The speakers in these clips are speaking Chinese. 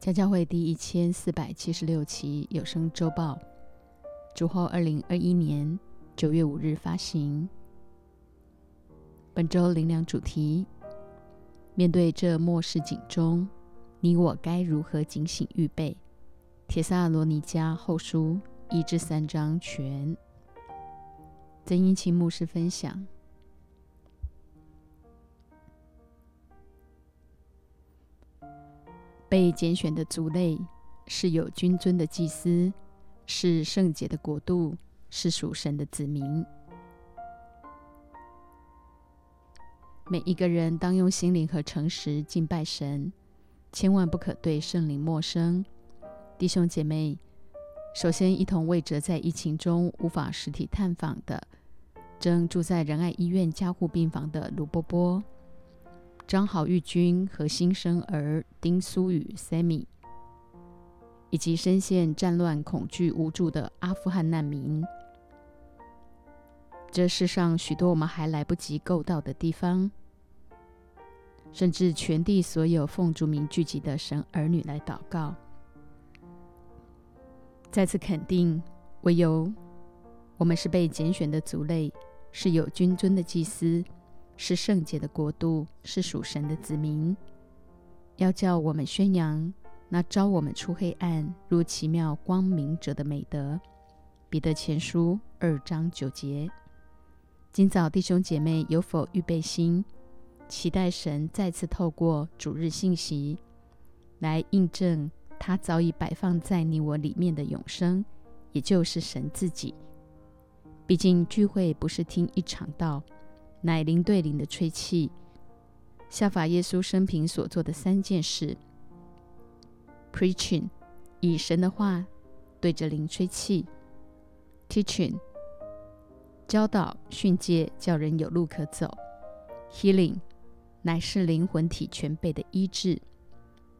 家教会第一千四百七十六期有声周报，主后二零二一年九月五日发行。本周灵粮主题：面对这末世警钟，你我该如何警醒预备？铁萨罗尼迦后书一至三章全。曾英清牧师分享。被拣选的族类是有君尊的祭司，是圣洁的国度，是属神的子民。每一个人当用心灵和诚实敬拜神，千万不可对圣灵陌生。弟兄姐妹，首先一同为着在疫情中无法实体探访的，正住在仁爱医院加护病房的卢波波。张好玉君和新生儿丁苏雨 Sammy，以及深陷战乱、恐惧、无助的阿富汗难民，这世上许多我们还来不及够到的地方，甚至全地所有奉主名聚集的神儿女来祷告，再次肯定，唯有我们是被拣选的族类，是有君尊的祭司。是圣洁的国度，是属神的子民，要叫我们宣扬那招我们出黑暗入奇妙光明者的美德。彼得前书二章九节。今早弟兄姐妹有否预备心，期待神再次透过主日信息来印证他早已摆放在你我里面的永生，也就是神自己。毕竟聚会不是听一场道。乃灵对灵的吹气，效法耶稣生平所做的三件事：preaching，以神的话对着灵吹气；teaching，教导训诫，叫人有路可走；healing，乃是灵魂体全备的医治。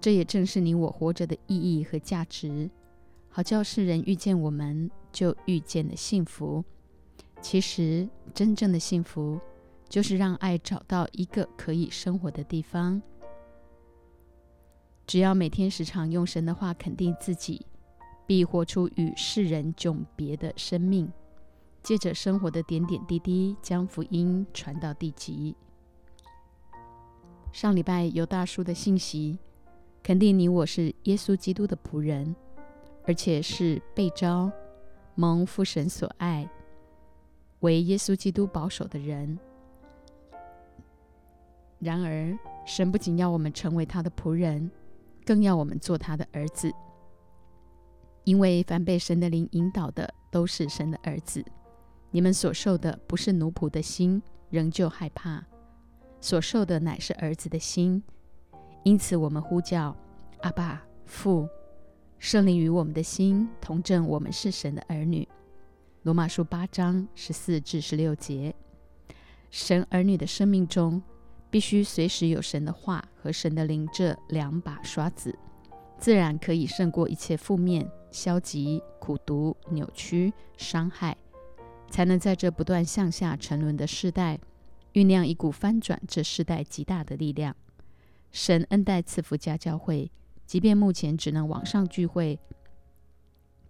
这也正是你我活着的意义和价值，好叫世人遇见我们，就遇见了幸福。其实，真正的幸福。就是让爱找到一个可以生活的地方。只要每天时常用神的话肯定自己，必活出与世人迥别的生命。借着生活的点点滴滴，将福音传到地极。上礼拜有大叔的信息，肯定你我是耶稣基督的仆人，而且是被招、蒙父神所爱，为耶稣基督保守的人。然而，神不仅要我们成为他的仆人，更要我们做他的儿子。因为凡被神的灵引导的，都是神的儿子。你们所受的不是奴仆的心，仍旧害怕；所受的乃是儿子的心。因此，我们呼叫阿爸父，圣灵与我们的心同证，我们是神的儿女。罗马书八章十四至十六节，神儿女的生命中。必须随时有神的话和神的灵这两把刷子，自然可以胜过一切负面、消极、苦毒、扭曲、伤害，才能在这不断向下沉沦的时代，酝酿一股翻转这世代极大的力量。神恩待赐福家教会，即便目前只能网上聚会，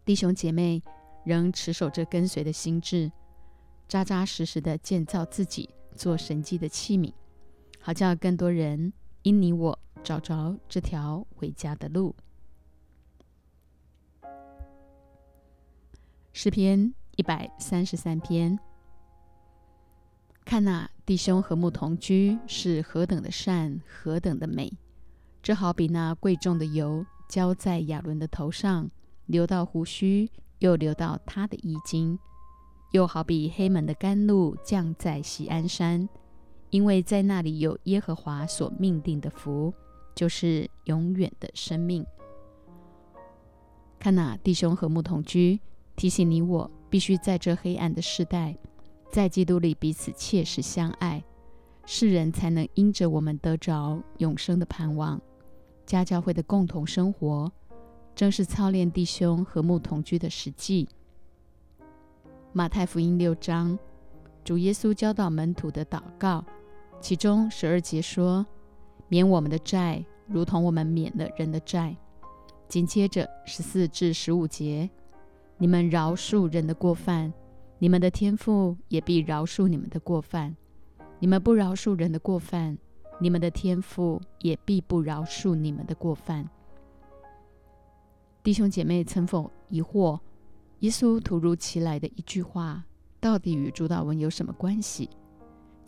弟兄姐妹仍持守着跟随的心智，扎扎实实的建造自己，做神迹的器皿。好叫更多人因你我找着这条回家的路。诗篇一百三十三篇，看那弟兄和睦同居是何等的善，何等的美！这好比那贵重的油浇在亚伦的头上，流到胡须，又流到他的衣襟；又好比黑门的甘露降在锡安山。因为在那里有耶和华所命定的福，就是永远的生命。看那弟兄和睦同居，提醒你我必须在这黑暗的时代，在基督里彼此切实相爱，世人才能因着我们得着永生的盼望。家教会的共同生活，正是操练弟兄和睦同居的实际。马太福音六章，主耶稣教导门徒的祷告。其中十二节说：“免我们的债，如同我们免了人的债。”紧接着十四至十五节，你们饶恕人的过犯，你们的天父也必饶恕你们的过犯；你们不饶恕人的过犯，你们的天父也必不饶恕你们的过犯。弟兄姐妹，曾否疑惑，耶稣突如其来的一句话，到底与主祷文有什么关系？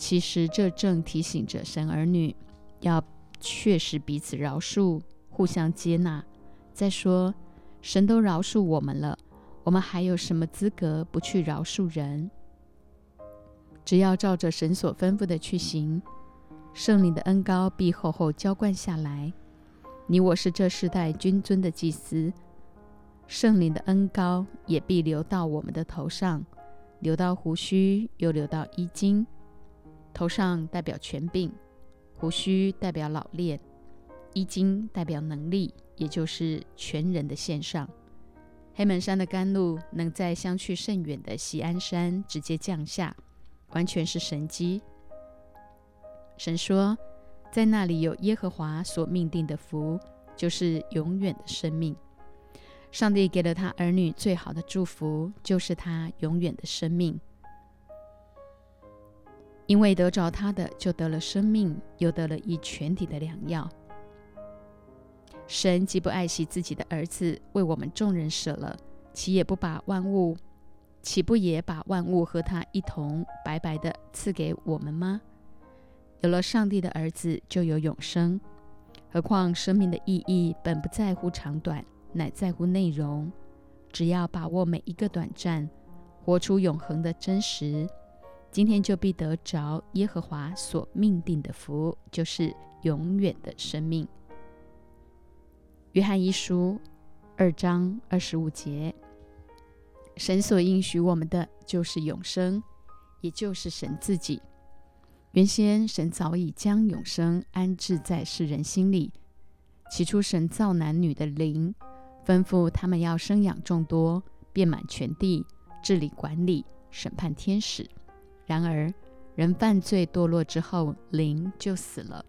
其实这正提醒着神儿女，要确实彼此饶恕，互相接纳。再说，神都饶恕我们了，我们还有什么资格不去饶恕人？只要照着神所吩咐的去行，圣灵的恩高必厚厚浇灌下来。你我是这世代君尊的祭司，圣灵的恩高也必流到我们的头上，流到胡须，又流到衣襟。头上代表权柄，胡须代表老练，衣襟代表能力。也就是全人的线上，黑门山的甘露能在相去甚远的锡安山直接降下，完全是神机。神说，在那里有耶和华所命定的福，就是永远的生命。上帝给了他儿女最好的祝福，就是他永远的生命。因为得着他的，就得了生命，又得了一全体的良药。神既不爱惜自己的儿子，为我们众人舍了，岂也不把万物，岂不也把万物和他一同白白的赐给我们吗？有了上帝的儿子，就有永生。何况生命的意义本不在乎长短，乃在乎内容。只要把握每一个短暂，活出永恒的真实，今天就必得着耶和华所命定的福，就是永远的生命。约翰一书二章二十五节，神所应许我们的就是永生，也就是神自己。原先神早已将永生安置在世人心里。起初神造男女的灵，吩咐他们要生养众多，遍满全地，治理管理，审判天使。然而人犯罪堕落之后，灵就死了。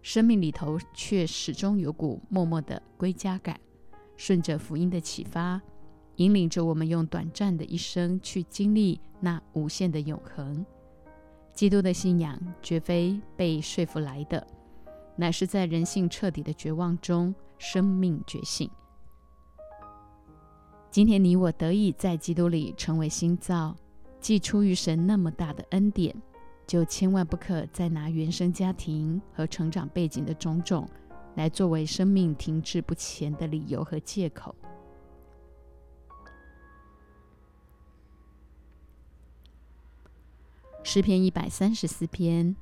生命里头却始终有股默默的归家感，顺着福音的启发，引领着我们用短暂的一生去经历那无限的永恒。基督的信仰绝非被说服来的，乃是在人性彻底的绝望中，生命觉醒。今天你我得以在基督里成为新造，既出于神那么大的恩典。就千万不可再拿原生家庭和成长背景的种种来作为生命停滞不前的理由和借口。诗篇一百三十四篇：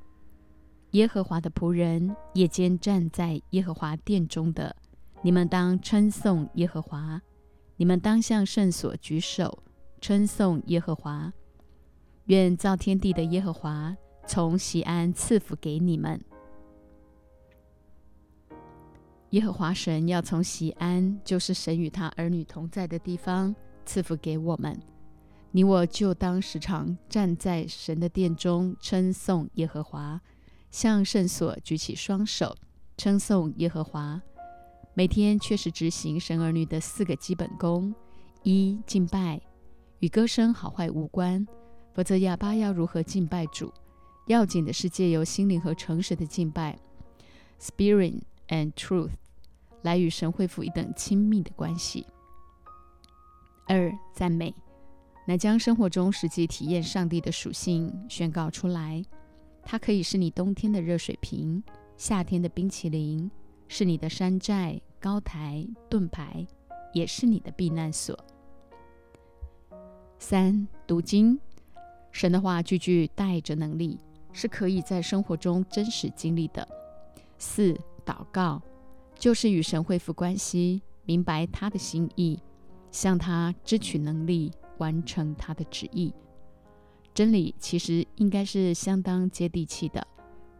耶和华的仆人夜间站在耶和华殿中的，你们当称颂耶和华；你们当向圣所举手，称颂耶和华。愿造天地的耶和华从西安赐福给你们。耶和华神要从西安，就是神与他儿女同在的地方，赐福给我们。你我就当时常站在神的殿中，称颂耶和华，向圣所举起双手，称颂耶和华。每天确实执行神儿女的四个基本功：一、敬拜，与歌声好坏无关。否则，哑巴要如何敬拜主？要紧的是借由心灵和诚实的敬拜 （spirit and truth） 来与神恢复一等亲密的关系。二、赞美，乃将生活中实际体验上帝的属性宣告出来。它可以是你冬天的热水瓶，夏天的冰淇淋，是你的山寨、高台、盾牌，也是你的避难所。三、读经。神的话句句带着能力，是可以在生活中真实经历的。四祷告就是与神恢复关系，明白他的心意，向他支取能力，完成他的旨意。真理其实应该是相当接地气的，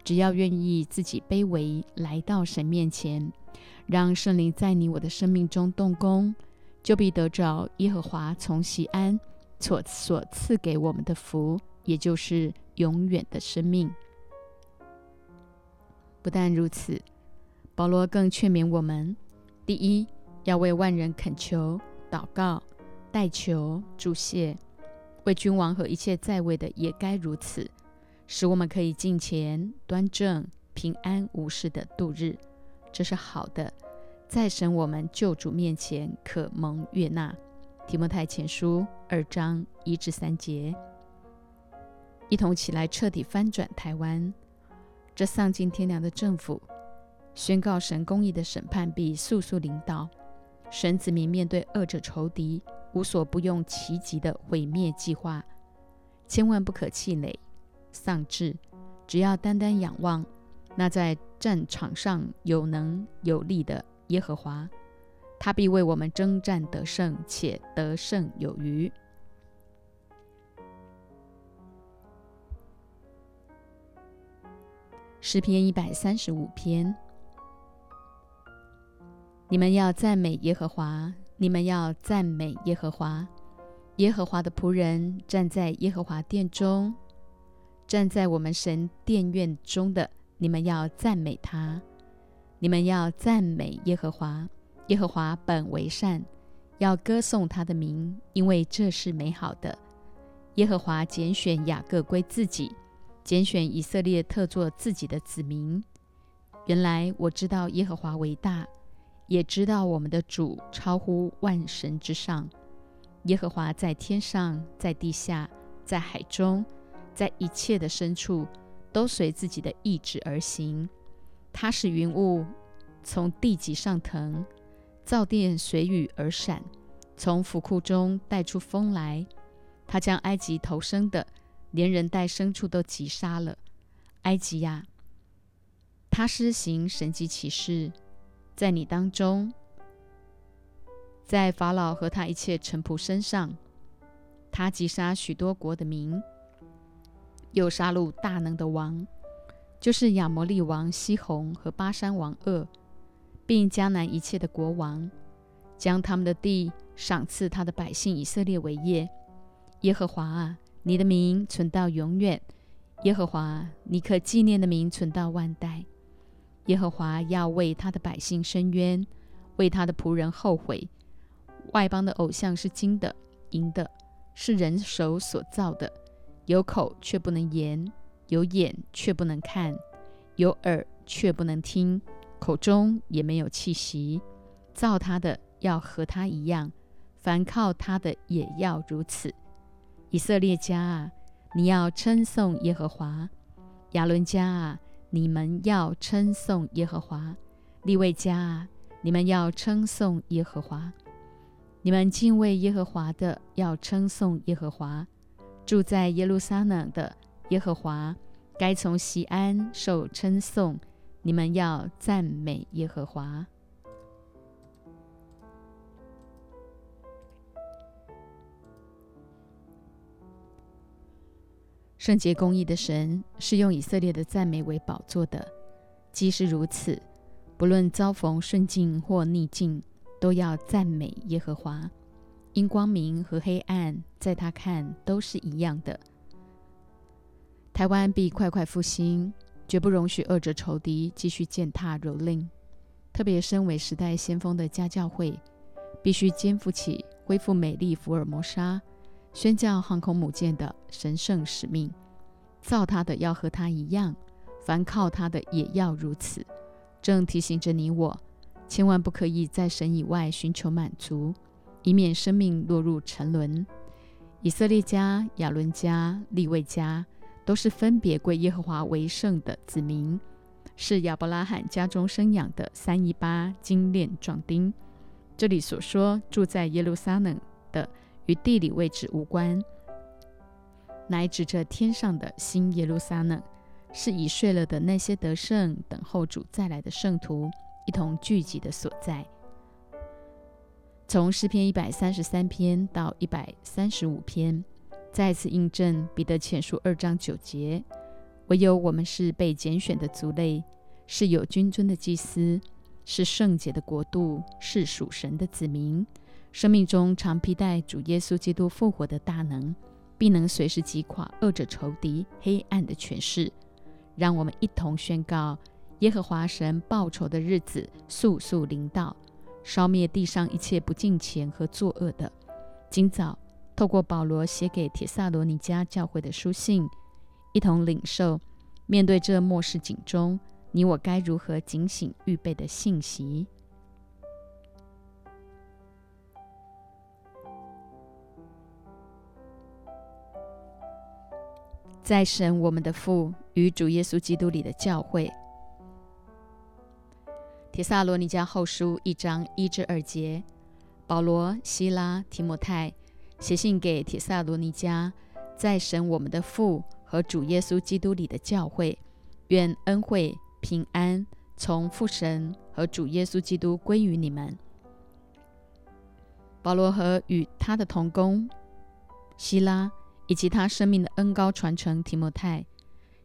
只要愿意自己卑微来到神面前，让圣灵在你我的生命中动工，就必得着耶和华从西安。所所赐给我们的福，也就是永远的生命。不但如此，保罗更劝勉我们：第一，要为万人恳求、祷告、代求、祝谢，为君王和一切在位的也该如此，使我们可以敬虔、端正、平安无事的度日。这是好的，在神我们救主面前可蒙悦纳。提摩太前书二章一至三节，一同起来彻底翻转台湾这丧尽天良的政府，宣告神公义的审判必速速临到。神子民面对恶者仇敌，无所不用其极的毁灭计划，千万不可气馁丧志，只要单单仰望那在战场上有能有力的耶和华。他必为我们征战得胜，且得胜有余。诗篇一百三十五篇：你们要赞美耶和华，你们要赞美耶和华。耶和华的仆人站在耶和华殿中，站在我们神殿院中的，你们要赞美他。你们要赞美耶和华。耶和华本为善，要歌颂他的名，因为这是美好的。耶和华拣选雅各归自己，拣选以色列特作自己的子民。原来我知道耶和华为大，也知道我们的主超乎万神之上。耶和华在天上，在地下，在海中，在一切的深处，都随自己的意志而行。他使云雾从地极上腾。造电随雨而闪，从府库中带出风来。他将埃及投生的，连人带牲畜都击杀了。埃及呀，他施行神迹奇事，在你当中，在法老和他一切臣仆身上，他击杀许多国的民，又杀戮大能的王，就是亚摩利王西宏和巴山王噩。并江南一切的国王，将他们的地赏赐他的百姓以色列为业。耶和华啊，你的名存到永远；耶和华，你可纪念的名存到万代。耶和华要为他的百姓伸冤，为他的仆人后悔。外邦的偶像是金的、银的，是人手所造的，有口却不能言，有眼却不能看，有耳却不能听。口中也没有气息，造他的要和他一样，凡靠他的也要如此。以色列家啊，你要称颂耶和华；亚伦家啊，你们要称颂耶和华；利未家啊，你们要称颂耶和华。你们敬畏耶和华的，要称颂耶和华；住在耶路撒冷的耶和华，该从西安受称颂。你们要赞美耶和华。圣洁公义的神是用以色列的赞美为宝座的，即使如此，不论遭逢顺境或逆境，都要赞美耶和华。因光明和黑暗，在他看都是一样的。台湾必快快复兴。绝不容许恶者仇敌继续践踏蹂躏。特别身为时代先锋的家教会，必须肩负起恢复美丽福尔摩沙、宣教航空母舰的神圣使命。造他的要和他一样，凡靠他的也要如此。正提醒着你我，千万不可以在神以外寻求满足，以免生命落入沉沦。以色列家、亚伦家、利未家。都是分别归耶和华为圣的子民，是亚伯拉罕家中生养的三一八精炼壮丁。这里所说住在耶路撒冷的，与地理位置无关，乃指着天上的新耶路撒冷，是已睡了的那些得胜等候主再来的圣徒一同聚集的所在。从诗篇一百三十三篇到一百三十五篇。再次印证彼得前书二章九节：唯有我们是被拣选的族类，是有君尊的祭司，是圣洁的国度，是属神的子民。生命中常披戴主耶稣基督复活的大能，必能随时击垮恶者仇敌黑暗的权势。让我们一同宣告：耶和华神报仇的日子速速临到，烧灭地上一切不敬虔和作恶的。今早透过保罗写给铁萨罗尼迦教会的书信，一同领受面对这末世警钟，你我该如何警醒预备的信息。在神我们的父与主耶稣基督里的教会，铁萨罗尼迦后书一章一至二节，保罗、希拉、提摩太写信给铁萨罗尼迦，在神我们的父和主耶稣基督里的教会，愿恩惠平安从父神和主耶稣基督归于你们。保罗和与他的同工希拉。以及他生命的恩高传承，提摩太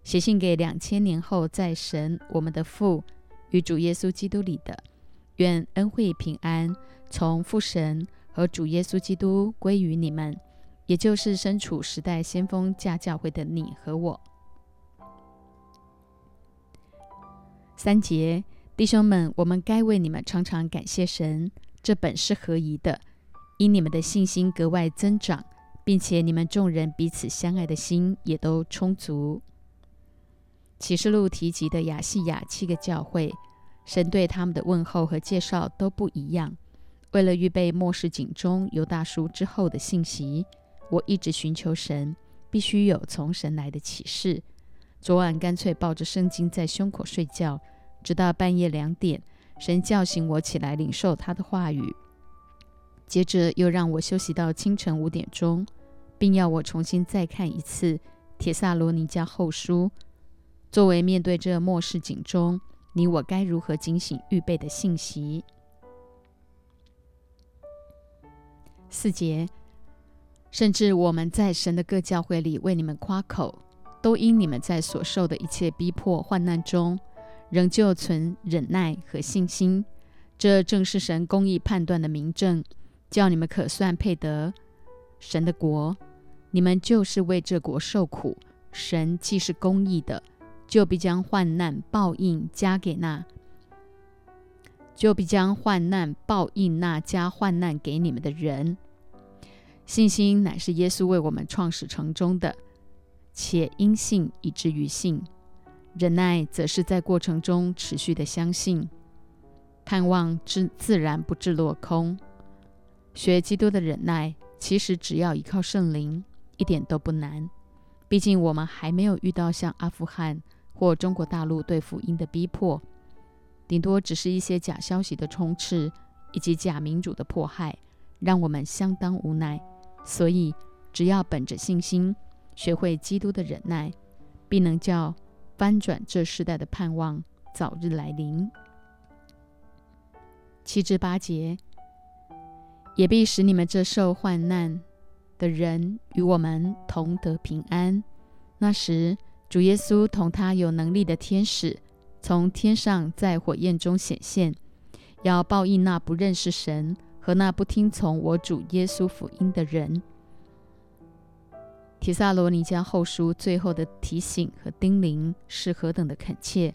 写信给两千年后在神我们的父与主耶稣基督里的，愿恩惠平安从父神和主耶稣基督归于你们，也就是身处时代先锋家教会的你和我。三节弟兄们，我们该为你们常常感谢神，这本是合宜的，因你们的信心格外增长。并且你们众人彼此相爱的心也都充足。启示录提及的亚细亚七个教会，神对他们的问候和介绍都不一样。为了预备末世警钟犹大叔之后的信息，我一直寻求神，必须有从神来的启示。昨晚干脆抱着圣经在胸口睡觉，直到半夜两点，神叫醒我起来领受他的话语。接着又让我休息到清晨五点钟，并要我重新再看一次《铁萨罗尼迦后书》，作为面对这末世警钟，你我该如何警醒预备的信息。四节，甚至我们在神的各教会里为你们夸口，都因你们在所受的一切逼迫患难中，仍旧存忍耐和信心，这正是神公义判断的明证。叫你们可算配得神的国，你们就是为这国受苦。神既是公义的，就必将患难报应加给那，就必将患难报应那加患难给你们的人。信心乃是耶稣为我们创始成终的，且因信以至于信；忍耐则是在过程中持续的相信，盼望自自然不至落空。学基督的忍耐，其实只要依靠圣灵，一点都不难。毕竟我们还没有遇到像阿富汗或中国大陆对福音的逼迫，顶多只是一些假消息的充斥以及假民主的迫害，让我们相当无奈。所以，只要本着信心，学会基督的忍耐，必能叫翻转这世代的盼望早日来临。七至八节。也必使你们这受患难的人与我们同得平安。那时，主耶稣同他有能力的天使从天上在火焰中显现，要报应那不认识神和那不听从我主耶稣福音的人。提萨罗尼迦后书最后的提醒和叮咛是何等的恳切！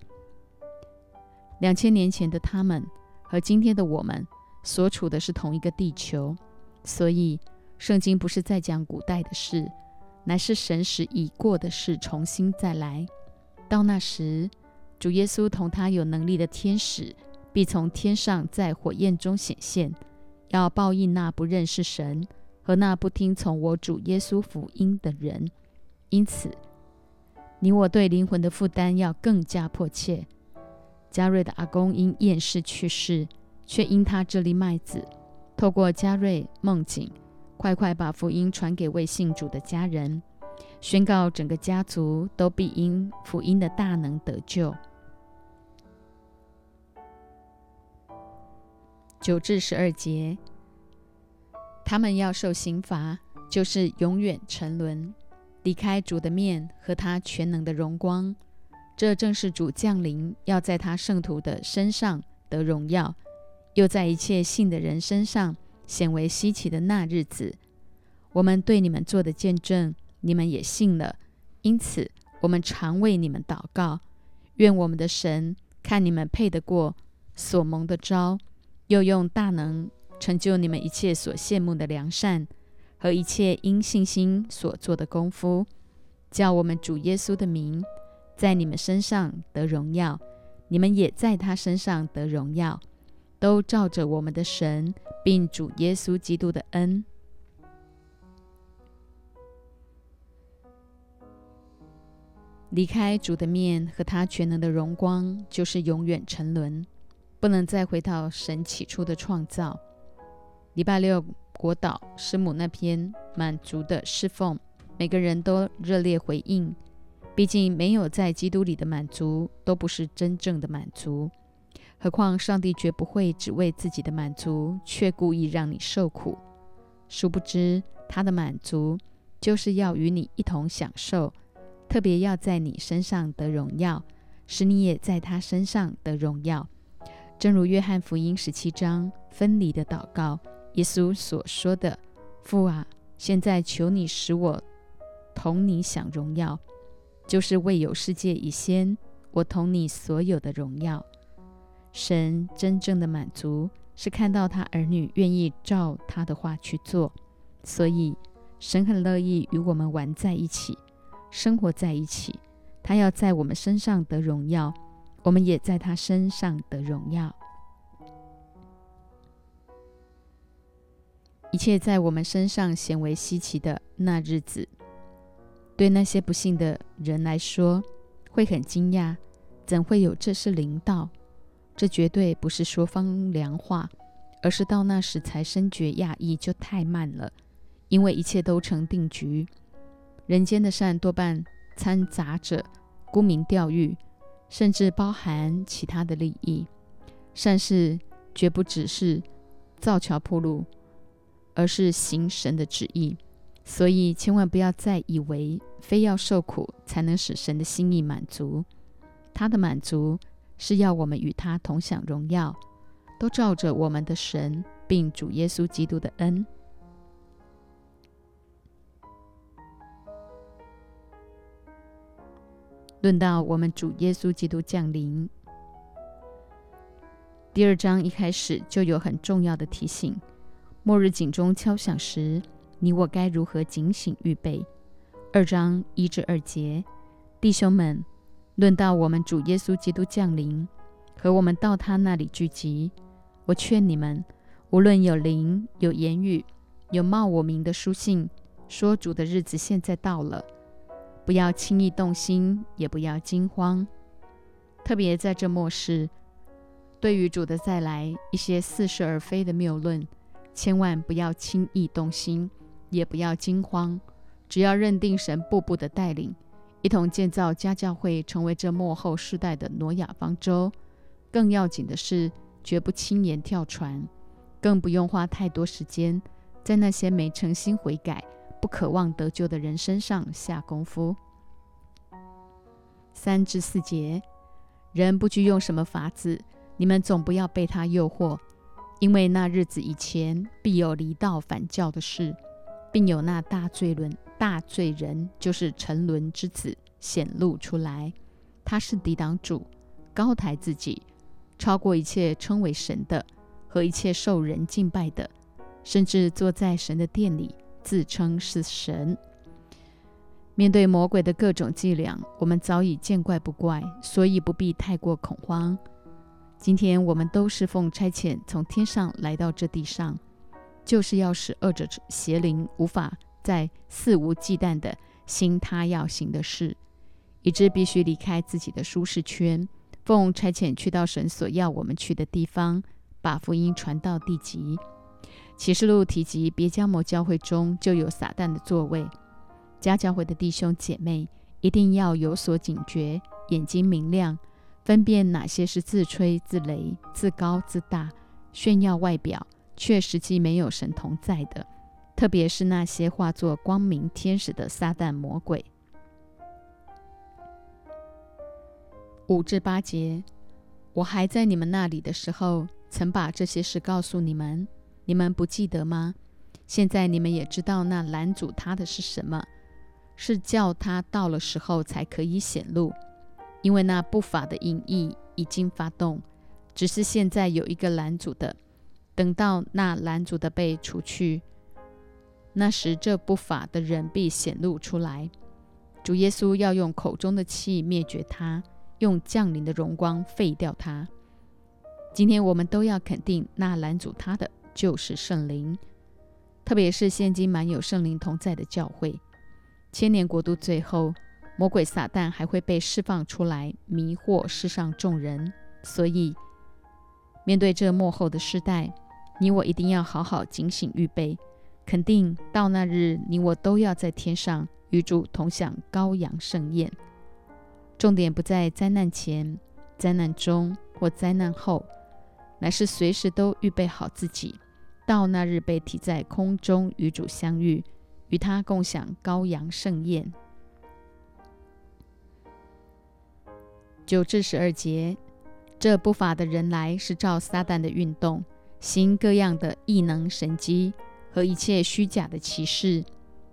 两千年前的他们和今天的我们。所处的是同一个地球，所以圣经不是在讲古代的事，乃是神使已过的事重新再来。到那时，主耶稣同他有能力的天使必从天上在火焰中显现，要报应那不认识神和那不听从我主耶稣福音的人。因此，你我对灵魂的负担要更加迫切。嘉瑞的阿公因厌世去世。却因他这粒麦子，透过嘉瑞梦境，快快把福音传给未信主的家人，宣告整个家族都必因福音的大能得救。九至十二节，他们要受刑罚，就是永远沉沦，离开主的面和他全能的荣光。这正是主降临，要在他圣徒的身上得荣耀。又在一切信的人身上显为稀奇的那日子，我们对你们做的见证，你们也信了。因此，我们常为你们祷告，愿我们的神看你们配得过所蒙的招，又用大能成就你们一切所羡慕的良善和一切因信心所做的功夫，叫我们主耶稣的名在你们身上得荣耀，你们也在他身上得荣耀，都照着我们的神并主耶稣基督的恩。离开主的面和他全能的荣光，就是永远沉沦，不能再回到神起初的创造。礼拜六国岛师母那篇满足的侍奉，每个人都热烈回应。毕竟没有在基督里的满足，都不是真正的满足。何况上帝绝不会只为自己的满足，却故意让你受苦。殊不知，他的满足就是要与你一同享受。特别要在你身上得荣耀，使你也在他身上得荣耀。正如约翰福音十七章分离的祷告，耶稣所说的：“父啊，现在求你使我同你享荣耀，就是未有世界以先，我同你所有的荣耀。”神真正的满足是看到他儿女愿意照他的话去做，所以神很乐意与我们玩在一起。生活在一起，他要在我们身上得荣耀，我们也在他身上得荣耀。一切在我们身上显为稀奇的那日子，对那些不幸的人来说会很惊讶，怎会有这是灵道？这绝对不是说方凉话，而是到那时才深觉讶异，就太慢了，因为一切都成定局。人间的善多半掺杂着沽名钓誉，甚至包含其他的利益。善事绝不只是造桥铺路，而是行神的旨意。所以千万不要再以为非要受苦才能使神的心意满足。他的满足是要我们与他同享荣耀，都照着我们的神并主耶稣基督的恩。论到我们主耶稣基督降临，第二章一开始就有很重要的提醒：末日警钟敲响时，你我该如何警醒预备？二章一至二节，弟兄们，论到我们主耶稣基督降临和我们到他那里聚集，我劝你们，无论有灵、有言语、有冒我名的书信，说主的日子现在到了。不要轻易动心，也不要惊慌。特别在这末世，对于主的再来，一些似是而非的谬论，千万不要轻易动心，也不要惊慌。只要认定神步步的带领，一同建造家教会，成为这末后世代的挪亚方舟。更要紧的是，绝不轻言跳船，更不用花太多时间在那些没诚心悔改。不渴望得救的人身上下功夫。三至四节，人不拘用什么法子，你们总不要被他诱惑，因为那日子以前必有离道反教的事，并有那大罪人、大罪人，就是沉沦之子显露出来。他是抵挡主，高抬自己，超过一切称为神的和一切受人敬拜的，甚至坐在神的殿里。自称是神，面对魔鬼的各种伎俩，我们早已见怪不怪，所以不必太过恐慌。今天我们都是奉差遣从天上来到这地上，就是要使恶者邪灵无法再肆无忌惮的行他要行的事，以致必须离开自己的舒适圈，奉差遣去到神所要我们去的地方，把福音传到地极。启示录提及别加摩教会中就有撒旦的座位，家教会的弟兄姐妹一定要有所警觉，眼睛明亮，分辨哪些是自吹自擂、自高自大、炫耀外表却实际没有神同在的，特别是那些化作光明天使的撒旦魔鬼。五至八节，我还在你们那里的时候，曾把这些事告诉你们。你们不记得吗？现在你们也知道那拦阻他的是什么？是叫他到了时候才可以显露，因为那不法的隐意已经发动，只是现在有一个拦阻的，等到那拦阻的被除去，那时这不法的人必显露出来。主耶稣要用口中的气灭绝他，用降临的荣光废掉他。今天我们都要肯定，那拦阻他的就是圣灵，特别是现今满有圣灵同在的教会。千年国度最后，魔鬼撒旦还会被释放出来，迷惑世上众人。所以，面对这幕后的时代，你我一定要好好警醒预备，肯定到那日，你我都要在天上。与主同享羔羊盛宴，重点不在灾难前、灾难中或灾难后，乃是随时都预备好自己，到那日被提在空中与主相遇，与他共享羔羊盛宴。九至十二节，这不法的人来是照撒旦的运动，行各样的异能神迹和一切虚假的奇事。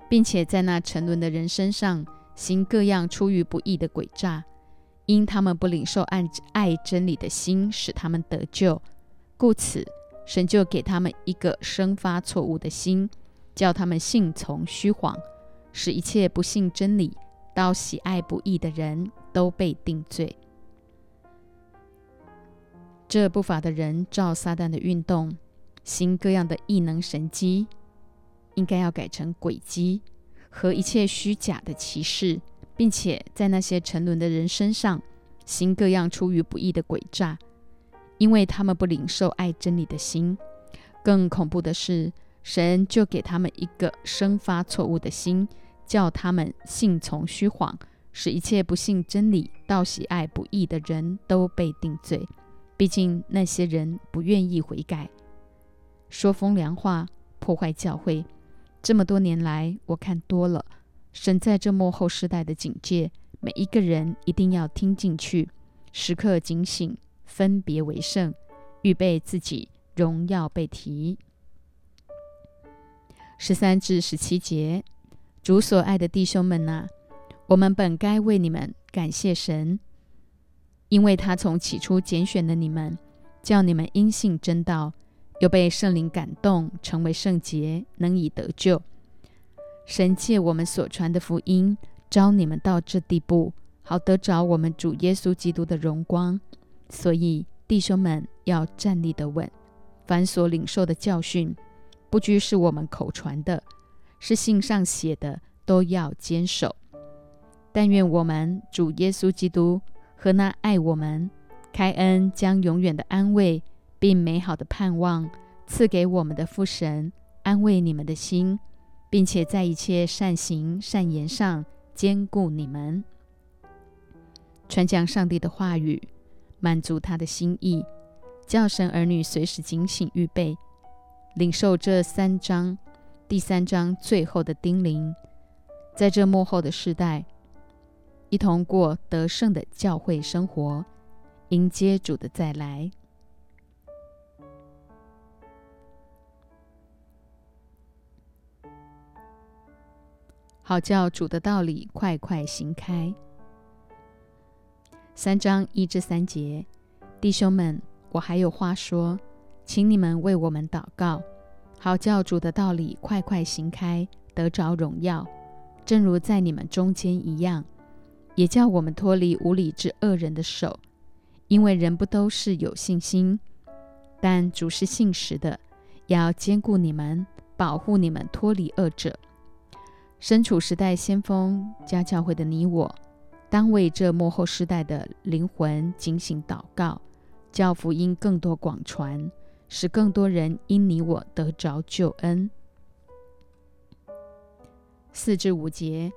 并且在那沉沦的人身上行各样出于不义的诡诈，因他们不领受爱爱真理的心，使他们得救，故此神就给他们一个生发错误的心，叫他们信从虚谎，使一切不信真理、到喜爱不义的人都被定罪。这不法的人照撒旦的运动，行各样的异能神机。应该要改成诡计和一切虚假的歧视，并且在那些沉沦的人身上行各样出于不义的诡诈，因为他们不领受爱真理的心。更恐怖的是，神就给他们一个生发错误的心，叫他们信从虚谎，使一切不信真理、到喜爱不义的人都被定罪。毕竟那些人不愿意悔改，说风凉话，破坏教会。这么多年来，我看多了。神在这幕后时代的警戒，每一个人一定要听进去，时刻警醒，分别为圣，预备自己荣耀被提。十三至十七节，主所爱的弟兄们呐，我们本该为你们感谢神，因为他从起初拣选了你们，叫你们因信真道。又被圣灵感动，成为圣洁，能以得救。神借我们所传的福音，招你们到这地步，好得着我们主耶稣基督的荣光。所以弟兄们要站立得稳，凡所领受的教训，不拘是我们口传的，是信上写的，都要坚守。但愿我们主耶稣基督和那爱我们、开恩将永远的安慰。并美好的盼望赐给我们的父神，安慰你们的心，并且在一切善行善言上兼顾你们，传讲上帝的话语，满足他的心意，叫神儿女随时警醒预备，领受这三章第三章最后的叮咛，在这幕后的世代，一同过得胜的教会生活，迎接主的再来。好叫主的道理快快行开。三章一至三节，弟兄们，我还有话说，请你们为我们祷告，好叫主的道理快快行开，得着荣耀，正如在你们中间一样，也叫我们脱离无理之恶人的手，因为人不都是有信心，但主是信实的，要兼顾你们，保护你们脱离恶者。身处时代先锋家教会的你我，当为这幕后时代的灵魂警醒祷告，教福音更多广传，使更多人因你我得着救恩。四至五节，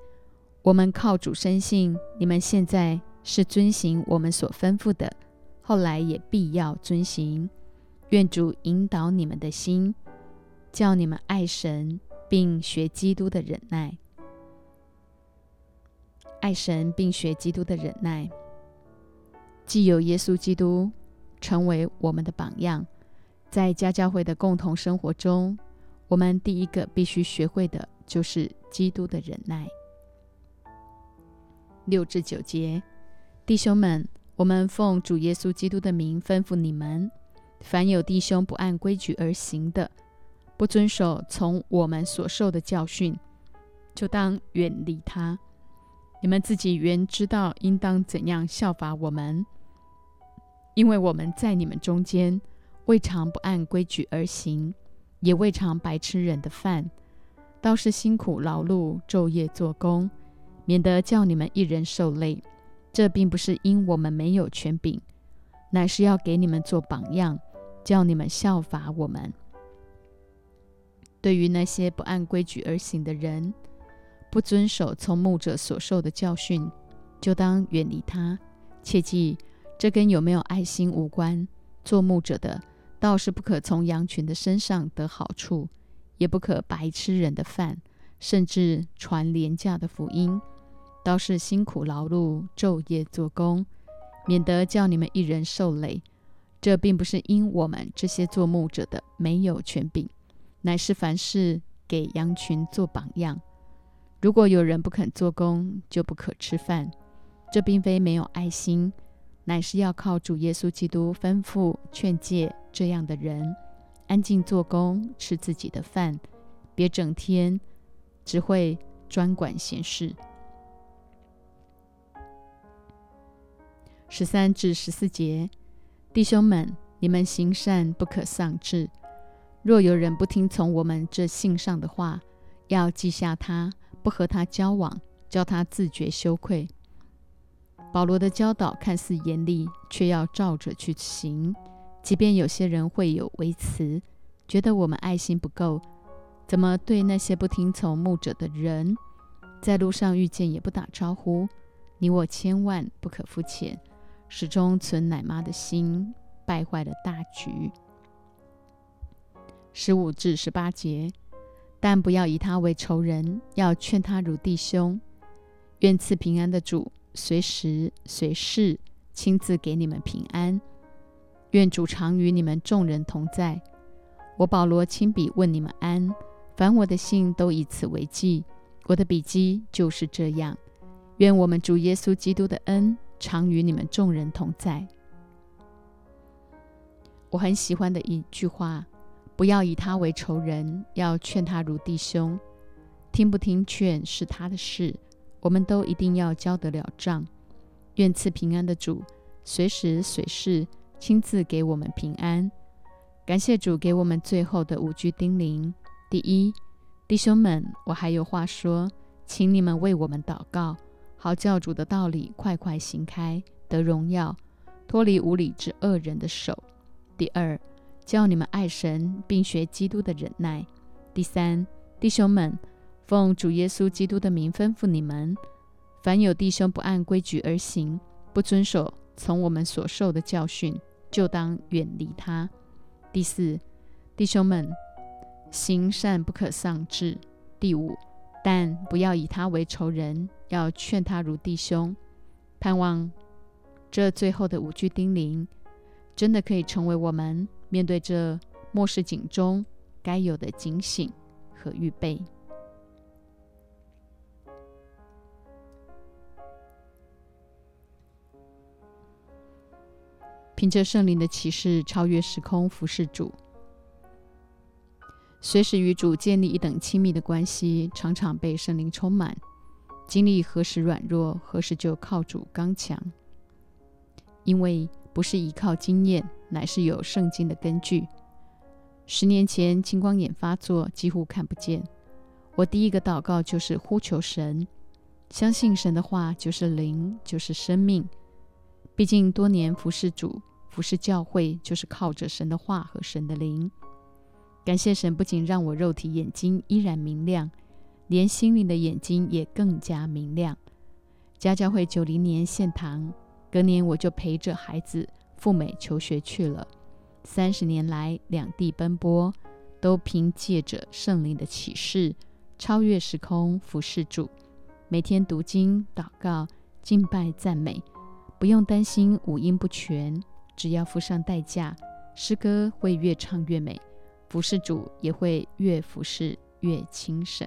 我们靠主深信，你们现在是遵行我们所吩咐的，后来也必要遵行。愿主引导你们的心，叫你们爱神。并学基督的忍耐，爱神并学基督的忍耐。既有耶稣基督成为我们的榜样，在家教会的共同生活中，我们第一个必须学会的就是基督的忍耐。六至九节，弟兄们，我们奉主耶稣基督的名吩咐你们，凡有弟兄不按规矩而行的，不遵守从我们所受的教训，就当远离他。你们自己原知道应当怎样效法我们，因为我们在你们中间未尝不按规矩而行，也未尝白吃人的饭，倒是辛苦劳碌，昼夜做工，免得叫你们一人受累。这并不是因我们没有权柄，乃是要给你们做榜样，叫你们效法我们。对于那些不按规矩而行的人，不遵守从牧者所受的教训，就当远离他。切记，这跟有没有爱心无关。做牧者的，倒是不可从羊群的身上得好处，也不可白吃人的饭，甚至传廉价的福音。倒是辛苦劳碌，昼夜做工，免得叫你们一人受累。这并不是因我们这些做牧者的没有权柄，乃是凡事给羊群做榜样。如果有人不肯做工，就不可吃饭。这并非没有爱心，乃是要靠主耶稣基督吩咐劝诫这样的人，安静做工，吃自己的饭，别整天只会专管闲事。十三至十四节，弟兄们，你们行善不可丧志。若有人不听从我们这信上的话，要记下他，不和他交往，叫他自觉羞愧。保罗的教导看似严厉，却要照着去行。即便有些人会有微词，觉得我们爱心不够，怎么对那些不听从牧者的人，在路上遇见也不打招呼？你我千万不可肤浅。始终存奶妈的心，败坏了大局。十五至十八节，但不要以他为仇人，要劝他如弟兄。愿赐平安的主，随时随事亲自给你们平安。愿主常与你们众人同在。我保罗亲笔问你们安，凡我的信都以此为记。我的笔记就是这样。愿我们主耶稣基督的恩。常与你们众人同在。我很喜欢的一句话：不要以他为仇人，要劝他如弟兄。听不听劝是他的事，我们都一定要交得了账。愿赐平安的主，随时随事亲自给我们平安。感谢主给我们最后的五句叮咛：第一，弟兄们，我还有话说，请你们为我们祷告。好教主的道理快快行开，得荣耀，脱离无理之恶人的手。第二，教你们爱神，并学基督的忍耐。第三，弟兄们，奉主耶稣基督的名吩咐你们：凡有弟兄不按规矩而行，不遵守从我们所受的教训，就当远离他。第四，弟兄们，行善不可丧志。第五，但不要以他为仇人。要劝他如弟兄，盼望这最后的五句叮咛，真的可以成为我们面对这末世警钟该有的警醒和预备。凭着圣灵的启示，超越时空，服侍主，随时与主建立一等亲密的关系，常常被圣灵充满。经历何时软弱，何时就靠主刚强。因为不是依靠经验，乃是有圣经的根据。十年前青光眼发作，几乎看不见。我第一个祷告就是呼求神，相信神的话就是灵，就是生命。毕竟多年服侍主、服侍教会，就是靠着神的话和神的灵。感谢神，不仅让我肉体眼睛依然明亮。连心灵的眼睛也更加明亮。家教会九零年献堂，隔年我就陪着孩子赴美求学去了。三十年来两地奔波，都凭借着圣灵的启示，超越时空服侍主。每天读经、祷告、敬拜、赞美，不用担心五音不全，只要付上代价，诗歌会越唱越美，服侍主也会越服侍越轻省。